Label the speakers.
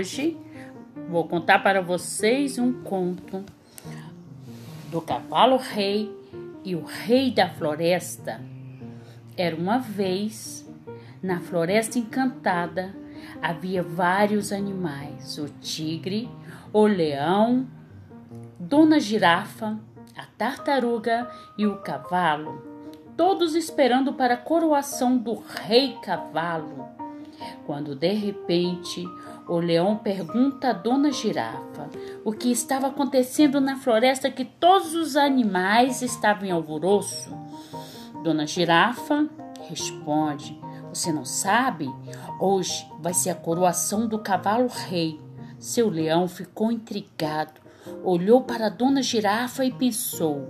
Speaker 1: hoje vou contar para vocês um conto do cavalo rei e o rei da floresta. Era uma vez, na floresta encantada, havia vários animais: o tigre, o leão, Dona Girafa, a tartaruga e o cavalo, todos esperando para a coroação do rei cavalo. Quando de repente o leão pergunta a Dona Girafa o que estava acontecendo na floresta que todos os animais estavam em alvoroço. Dona Girafa responde: Você não sabe? Hoje vai ser a coroação do cavalo rei. Seu leão ficou intrigado, olhou para Dona Girafa e pensou: